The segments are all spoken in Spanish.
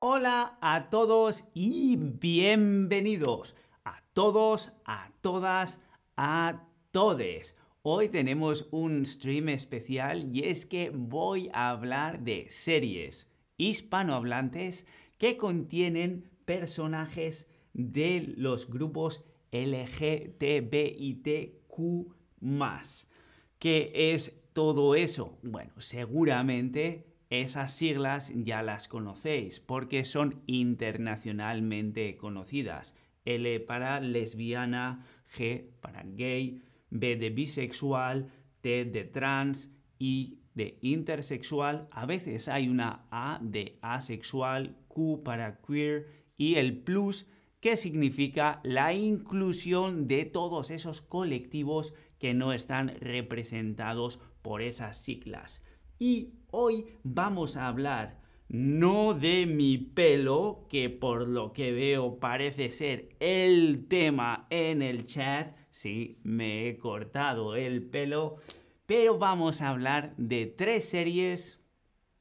Hola a todos y bienvenidos a todos, a todas, a todes. Hoy tenemos un stream especial y es que voy a hablar de series hispanohablantes que contienen personajes de los grupos LGTBITQ+. ¿Qué es todo eso? Bueno, seguramente esas siglas ya las conocéis porque son internacionalmente conocidas. L para lesbiana, G para gay, B de bisexual, T de trans, I de intersexual, a veces hay una A de asexual, Q para queer y el plus que significa la inclusión de todos esos colectivos que no están representados por esas siglas. Y hoy vamos a hablar no de mi pelo, que por lo que veo parece ser el tema en el chat, sí, me he cortado el pelo, pero vamos a hablar de tres series,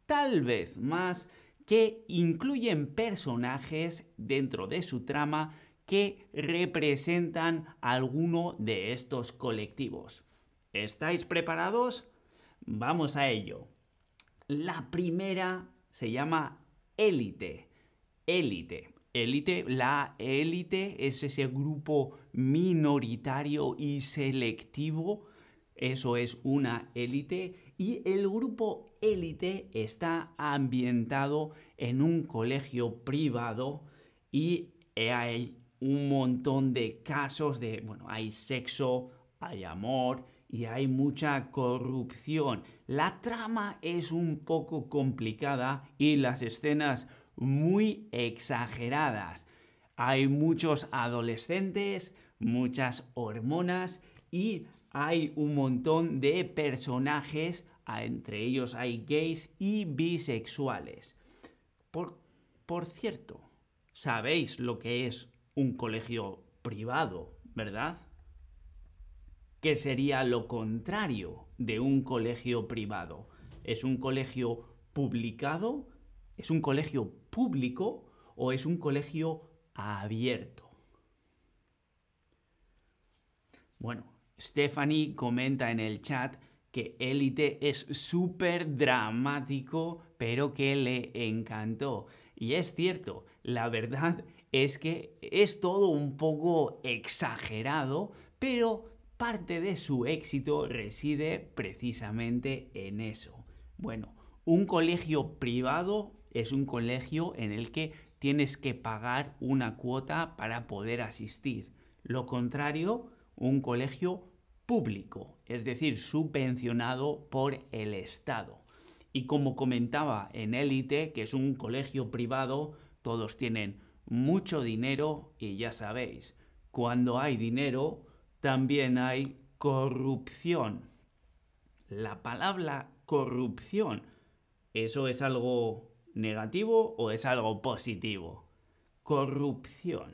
tal vez más, que incluyen personajes dentro de su trama que representan alguno de estos colectivos. ¿Estáis preparados? Vamos a ello. La primera se llama élite. Élite. Élite, la élite es ese grupo minoritario y selectivo. Eso es una élite. Y el grupo élite está ambientado en un colegio privado y hay un montón de casos de, bueno, hay sexo, hay amor, y hay mucha corrupción. La trama es un poco complicada y las escenas muy exageradas. Hay muchos adolescentes, muchas hormonas y hay un montón de personajes, entre ellos hay gays y bisexuales. Por, por cierto, sabéis lo que es un colegio privado, ¿verdad? Que sería lo contrario de un colegio privado. ¿Es un colegio publicado? ¿Es un colegio público? ¿O es un colegio abierto? Bueno, Stephanie comenta en el chat que Élite es súper dramático, pero que le encantó. Y es cierto, la verdad es que es todo un poco exagerado, pero parte de su éxito reside precisamente en eso. Bueno, un colegio privado es un colegio en el que tienes que pagar una cuota para poder asistir. Lo contrario, un colegio público, es decir, subvencionado por el Estado. Y como comentaba en Élite, que es un colegio privado, todos tienen mucho dinero y ya sabéis, cuando hay dinero, también hay corrupción. La palabra corrupción, ¿eso es algo negativo o es algo positivo? Corrupción.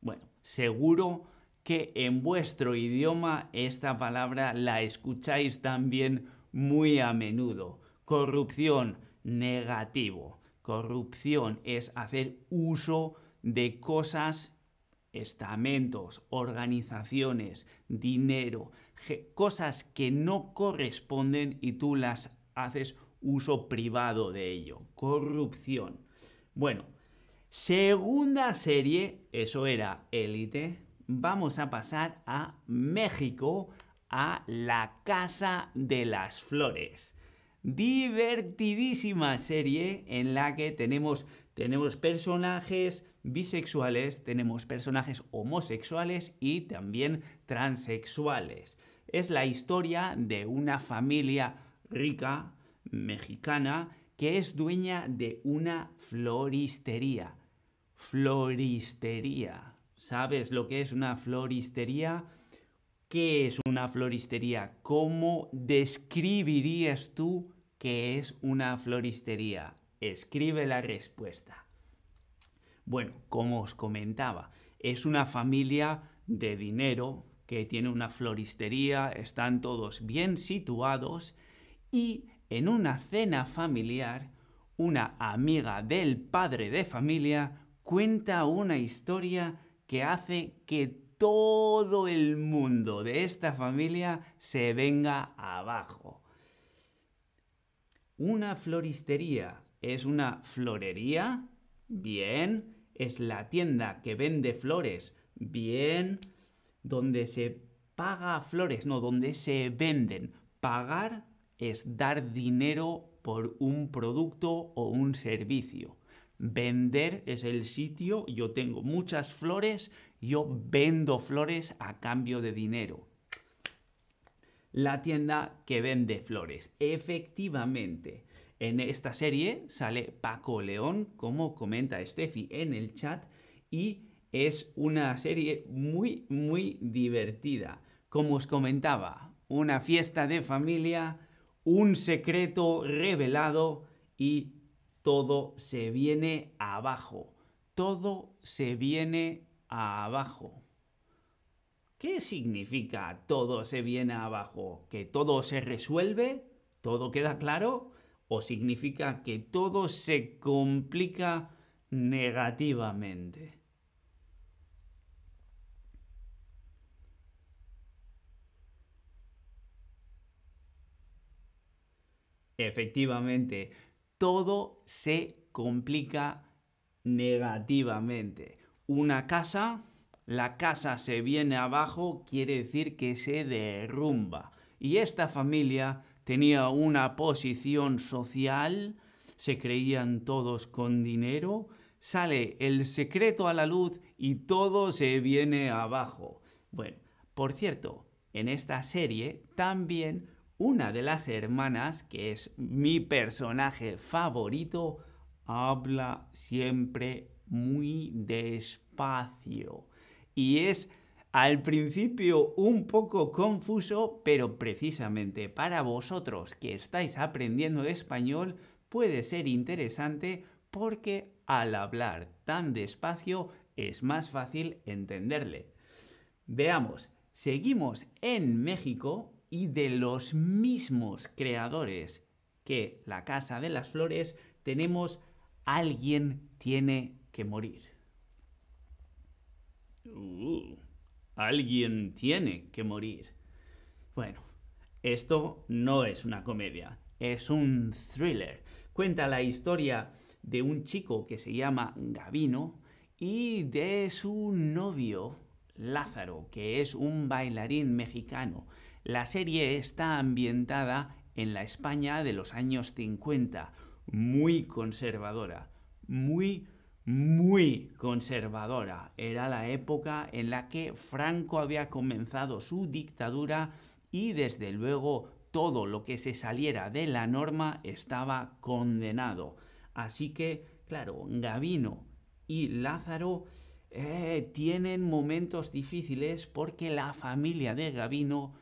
Bueno, seguro que en vuestro idioma esta palabra la escucháis también muy a menudo. Corrupción, negativo. Corrupción es hacer uso de cosas estamentos, organizaciones, dinero, cosas que no corresponden y tú las haces uso privado de ello. Corrupción. Bueno, segunda serie, eso era élite. Vamos a pasar a México, a la Casa de las Flores. Divertidísima serie en la que tenemos, tenemos personajes bisexuales, tenemos personajes homosexuales y también transexuales. Es la historia de una familia rica, mexicana, que es dueña de una floristería. Floristería. ¿Sabes lo que es una floristería? ¿Qué es una floristería? ¿Cómo describirías tú qué es una floristería? Escribe la respuesta. Bueno, como os comentaba, es una familia de dinero que tiene una floristería, están todos bien situados y en una cena familiar una amiga del padre de familia cuenta una historia que hace que todo el mundo de esta familia se venga abajo. Una floristería es una florería. Bien. Es la tienda que vende flores. Bien. Donde se paga flores, no, donde se venden. Pagar es dar dinero por un producto o un servicio. Vender es el sitio, yo tengo muchas flores, yo vendo flores a cambio de dinero la tienda que vende flores. Efectivamente, en esta serie sale Paco León, como comenta Steffi en el chat, y es una serie muy, muy divertida. Como os comentaba, una fiesta de familia, un secreto revelado y todo se viene abajo. Todo se viene abajo. ¿Qué significa todo se viene abajo? ¿Que todo se resuelve? ¿Todo queda claro? ¿O significa que todo se complica negativamente? Efectivamente, todo se complica negativamente. Una casa la casa se viene abajo quiere decir que se derrumba. Y esta familia tenía una posición social, se creían todos con dinero, sale el secreto a la luz y todo se viene abajo. Bueno, por cierto, en esta serie también una de las hermanas, que es mi personaje favorito, habla siempre muy despacio y es al principio un poco confuso, pero precisamente para vosotros que estáis aprendiendo español puede ser interesante porque al hablar tan despacio es más fácil entenderle. Veamos, seguimos en México y de los mismos creadores que La Casa de las Flores tenemos Alguien tiene que morir. Uh, alguien tiene que morir. Bueno, esto no es una comedia, es un thriller. Cuenta la historia de un chico que se llama Gavino y de su novio Lázaro, que es un bailarín mexicano. La serie está ambientada en la España de los años 50, muy conservadora, muy muy conservadora. Era la época en la que Franco había comenzado su dictadura y desde luego todo lo que se saliera de la norma estaba condenado. Así que, claro, Gavino y Lázaro eh, tienen momentos difíciles porque la familia de Gavino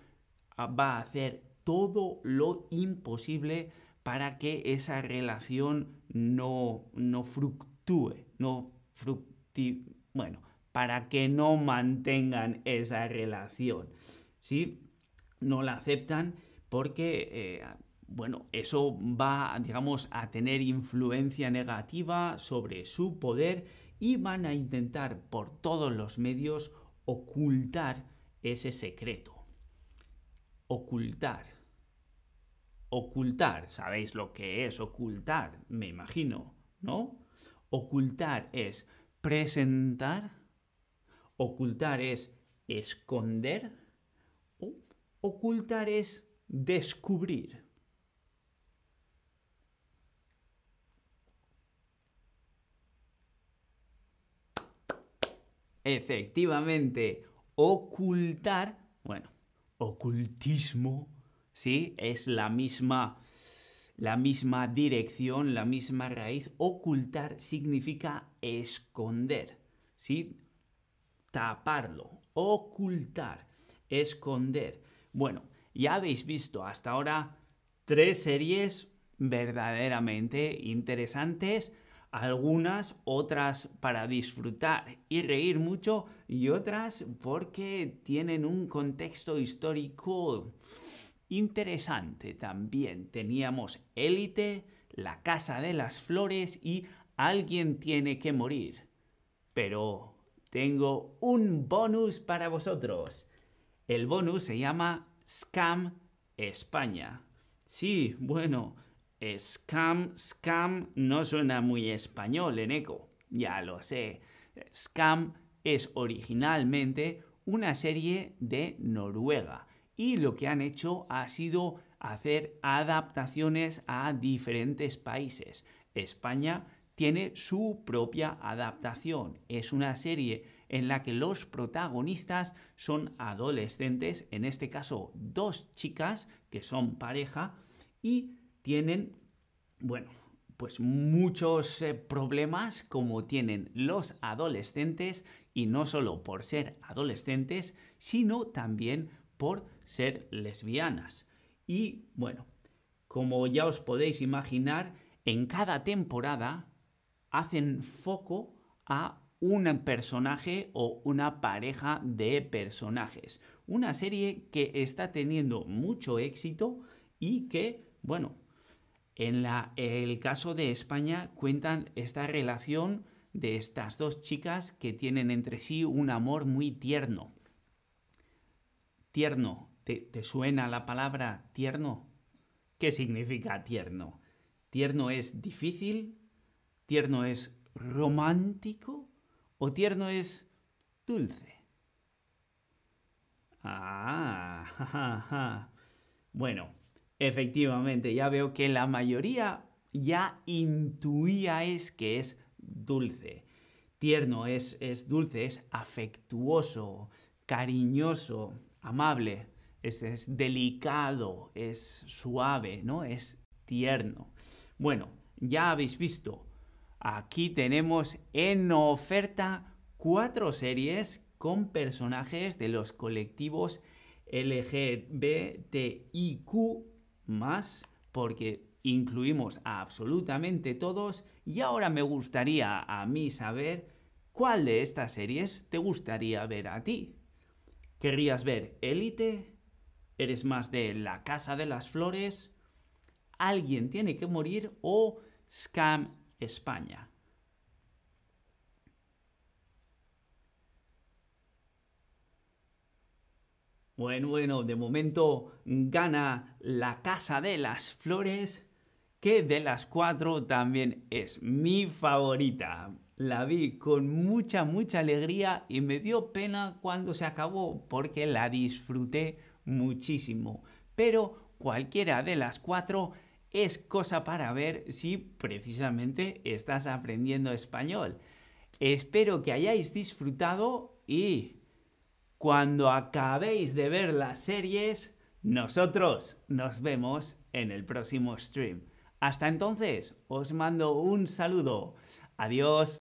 ah, va a hacer todo lo imposible para que esa relación no, no fructúe no fructi bueno, para que no mantengan esa relación. ¿Sí? No la aceptan porque, eh, bueno, eso va, digamos, a tener influencia negativa sobre su poder y van a intentar por todos los medios ocultar ese secreto. Ocultar. Ocultar, ¿sabéis lo que es ocultar? Me imagino, ¿no? Ocultar es presentar, ocultar es esconder, o ocultar es descubrir. Efectivamente, ocultar, bueno, ocultismo, ¿sí? Es la misma la misma dirección, la misma raíz. Ocultar significa esconder, ¿sí? Taparlo, ocultar, esconder. Bueno, ya habéis visto hasta ahora tres series verdaderamente interesantes, algunas, otras para disfrutar y reír mucho y otras porque tienen un contexto histórico Interesante también teníamos Élite, La Casa de las Flores y Alguien tiene que morir. Pero tengo un bonus para vosotros. El bonus se llama Scam España. Sí, bueno, Scam, Scam no suena muy español en eco. Ya lo sé. Scam es originalmente una serie de Noruega y lo que han hecho ha sido hacer adaptaciones a diferentes países. España tiene su propia adaptación. Es una serie en la que los protagonistas son adolescentes, en este caso dos chicas que son pareja y tienen, bueno, pues muchos eh, problemas como tienen los adolescentes y no solo por ser adolescentes, sino también por ser lesbianas. Y bueno, como ya os podéis imaginar, en cada temporada hacen foco a un personaje o una pareja de personajes. Una serie que está teniendo mucho éxito y que, bueno, en el caso de España cuentan esta relación de estas dos chicas que tienen entre sí un amor muy tierno. Tierno, ¿te, suena la palabra tierno? ¿Qué significa tierno? ¿Tierno es difícil? ¿Tierno es romántico? ¿O tierno es dulce? Ah, bueno, efectivamente, ya veo que la mayoría ya intuía es que es dulce. Tierno es, es dulce, es afectuoso, cariñoso, amable, es, delicado, es suave, ¿no? Es tierno. Bueno, ya habéis visto, aquí tenemos en oferta cuatro series con personajes de los colectivos LGBTIQ más, porque incluimos a absolutamente todos y ahora me gustaría a mí saber cuál de estas series te gustaría ver a ti. ¿Querrías ver Élite? ¿Eres más de La Casa de las Flores? ¿Alguien tiene que morir? ¿O Scam España? Bueno, bueno, de momento gana La Casa de las Flores que de las cuatro también es mi favorita. La vi con mucha, mucha alegría y me dio pena cuando se acabó porque la disfruté muchísimo. Pero cualquiera de las cuatro es cosa para ver si precisamente estás aprendiendo español. Espero que hayáis disfrutado y cuando acabéis de ver las series, nosotros nos vemos en el próximo stream. Hasta entonces, os mando un saludo. Adiós.